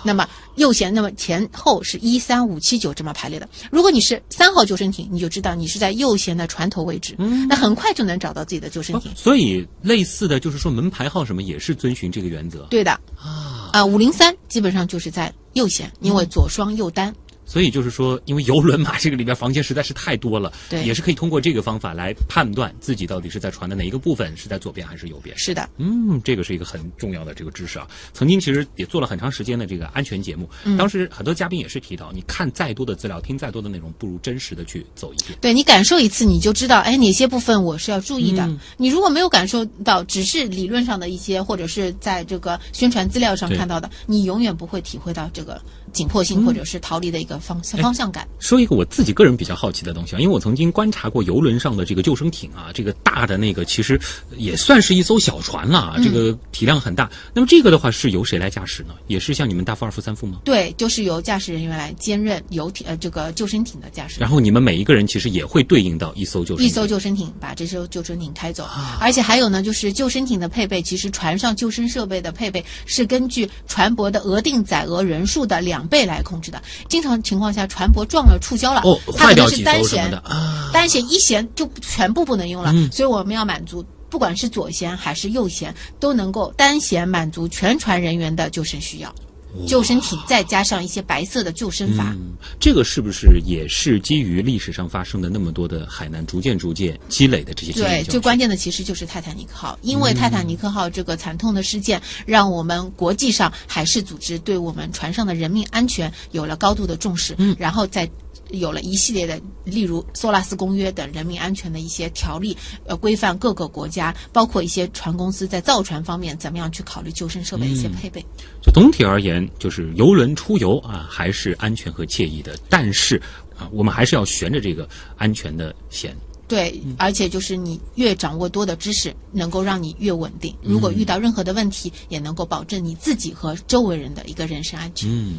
那么右舷，那么前后是一三五七九这么排列的。如果你是三号救生艇，你就知道你是在右舷的船头位置，那很快就能找到自己的救生艇。所以类似的就是说门牌号什么也是遵循这个原则。对的，啊，啊，五零三基本上就是在右舷，因为左双右单。所以就是说，因为游轮嘛，这个里边房间实在是太多了，对也是可以通过这个方法来判断自己到底是在船的哪一个部分，是在左边还是右边。是的，嗯，这个是一个很重要的这个知识啊。曾经其实也做了很长时间的这个安全节目，当时很多嘉宾也是提到，你看再多的资料，听再多的内容，不如真实的去走一遍。对你感受一次，你就知道，哎，哪些部分我是要注意的。嗯你如果没有感受到，只是理论上的一些，或者是在这个宣传资料上看到的，你永远不会体会到这个紧迫性或者是逃离的一个方向、方向感。说一个我自己个人比较好奇的东西啊，因为我曾经观察过游轮上的这个救生艇啊，这个大的那个其实也算是一艘小船了啊，这个体量很大。那么这个的话是由谁来驾驶呢？也是像你们大副、二副、三副吗？对，就是由驾驶人员来兼任游艇呃这个救生艇的驾驶。然后你们每一个人其实也会对应到一艘救生艇。一艘救生艇把这艘救生艇开走，而且还有呢，就是救生艇的配备，其实船上救生设备的配备是根据船舶的额定载额人数的两倍来控制的。经常情况下，船舶撞了触礁了，哦，它可能是单舷艘什么的，啊？单舷一舷就全部不能用了，嗯所以我们要满足。不管是左舷还是右舷，都能够单舷满足全船人员的救生需要。救生艇再加上一些白色的救生筏，嗯，这个是不是也是基于历史上发生的那么多的海难，逐渐逐渐积累的这些对，最关键的其实就是泰坦尼克号，因为泰坦尼克号这个惨痛的事件，让我们国际上海事组织对我们船上的人命安全有了高度的重视，嗯。然后再。有了一系列的，例如《索拉斯公约》等人民安全的一些条例，呃，规范各个国家，包括一些船公司在造船方面怎么样去考虑救生设备的一些配备。就总体而言，就是游轮出游啊，还是安全和惬意的。但是啊，我们还是要悬着这个安全的弦。对，而且就是你越掌握多的知识，能够让你越稳定。如果遇到任何的问题，也能够保证你自己和周围人的一个人身安全。嗯。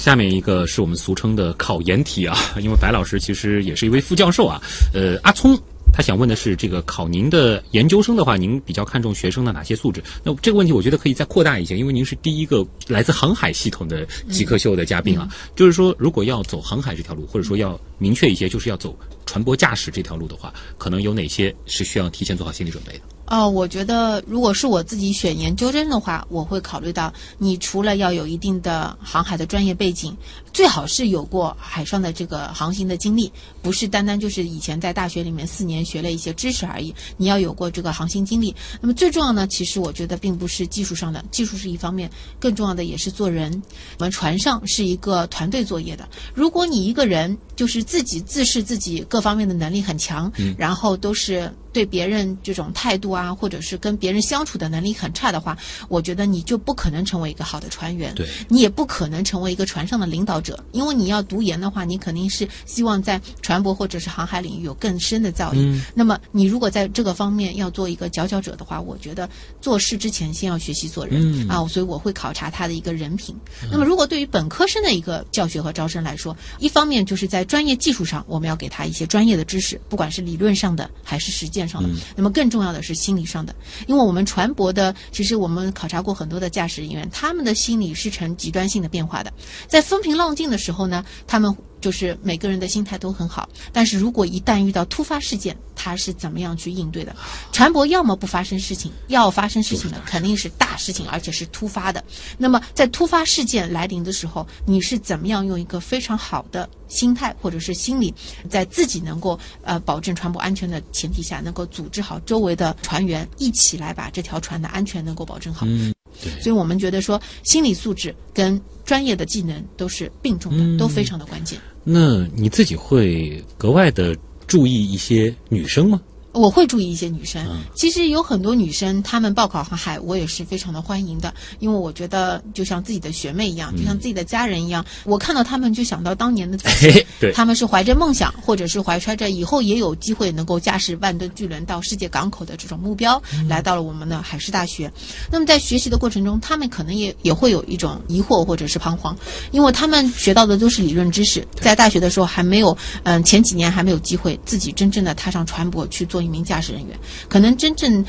下面一个是我们俗称的考研题啊，*laughs* 因为白老师其实也是一位副教授啊。呃，阿聪他想问的是，这个考您的研究生的话，您比较看重学生的哪些素质？那这个问题我觉得可以再扩大一些，因为您是第一个来自航海系统的极客秀的嘉宾啊。就是说，如果要走航海这条路，或者说要明确一些，就是要走船舶驾驶这条路的话，可能有哪些是需要提前做好心理准备的？哦，我觉得如果是我自己选研究生的话，我会考虑到你除了要有一定的航海的专业背景，最好是有过海上的这个航行的经历，不是单单就是以前在大学里面四年学了一些知识而已。你要有过这个航行经历。那么最重要呢，其实我觉得并不是技术上的，技术是一方面，更重要的也是做人。我们船上是一个团队作业的，如果你一个人就是自己自视自己各方面的能力很强，嗯然后都是对别人这种态度啊，或者是跟别人相处的能力很差的话，我觉得你就不可能成为一个好的船员，对你也不可能成为一个船上的领导者，因为你要读研的话，你肯定是希望在船舶或者是航海领域有更深的造诣。那么你如果在这个方面要做一个佼佼者的话，我觉得做事之前先要学习做人、嗯啊，所以我会考察他的一个人品。那么如果对于本科生的一个教学和招生来说，一方面就是在专业技术上，我们要给他一些专业的知识，不管是理论上的还是实践上的。那么更重要的是心理上的，因为我们船舶的，其实我们考察过很多的驾驶人员，他们的心理是呈极端性的变化的。在风平浪静的时候呢，他们就是每个人的心态都很好。但是如果一旦遇到突发事件，他是怎么样去应对的？船舶要么不发生事情，要发生事情呢，肯定是大事情，而且是突发的。那么在突发事件来临的时候，你是怎么样用一个非常好的心态或者是心理，在自己能够呃保证船舶安全的前提下，能够组织好周围的船员一起来把这条船的安全能够保证好？嗯，所以我们觉得说，心理素质跟专业的技能都是并重的，都非常的关键。那你自己会格外的注意一些女生吗？我会注意一些女生，其实有很多女生，她们报考航海，我也是非常的欢迎的，因为我觉得就像自己的学妹一样，就像自己的家人一样，我看到她们就想到当年的自己，*laughs* 对，她们是怀着梦想，或者是怀揣着以后也有机会能够驾驶万吨巨轮到世界港口的这种目标，来到了我们的海事大学。那么在学习的过程中，她们可能也也会有一种疑惑或者是彷徨，因为她们学到的都是理论知识，在大学的时候还没有，嗯，前几年还没有机会自己真正的踏上船舶去做。一名驾驶人员，可能真正。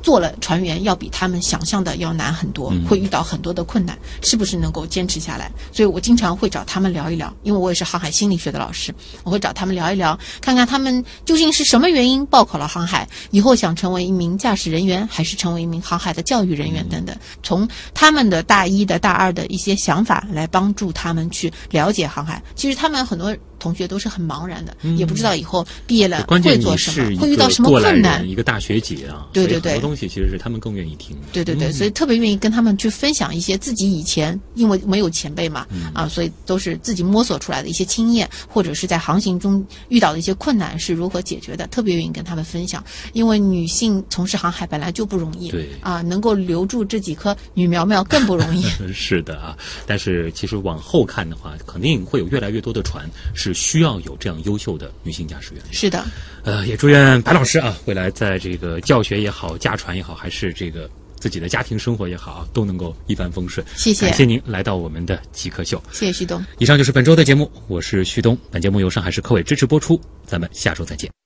做了船员要比他们想象的要难很多，会遇到很多的困难，是不是能够坚持下来？所以我经常会找他们聊一聊，因为我也是航海心理学的老师，我会找他们聊一聊，看看他们究竟是什么原因报考了航海，以后想成为一名驾驶人员，还是成为一名航海的教育人员等等，从他们的大一的大二的一些想法来帮助他们去了解航海。其实他们很多同学都是很茫然的，也不知道以后毕业了会做什么，会遇到什么困难。一个大学姐啊，对对对。很多东西其实是他们更愿意听，对对对，所以特别愿意跟他们去分享一些自己以前因为没有前辈嘛，啊，所以都是自己摸索出来的一些经验，或者是在航行中遇到的一些困难是如何解决的，特别愿意跟他们分享。因为女性从事航海本来就不容易，对啊，能够留住这几颗女苗苗更不容易。*laughs* 是的啊，但是其实往后看的话，肯定会有越来越多的船是需要有这样优秀的女性驾驶员。是的，呃，也祝愿白老师啊，未来在这个教学也好，驾船也好，还是这个自己的家庭生活也好，都能够一帆风顺。谢谢，感谢您来到我们的极客秀。谢谢旭东。以上就是本周的节目，我是旭东。本节目由上海市科委支持播出，咱们下周再见。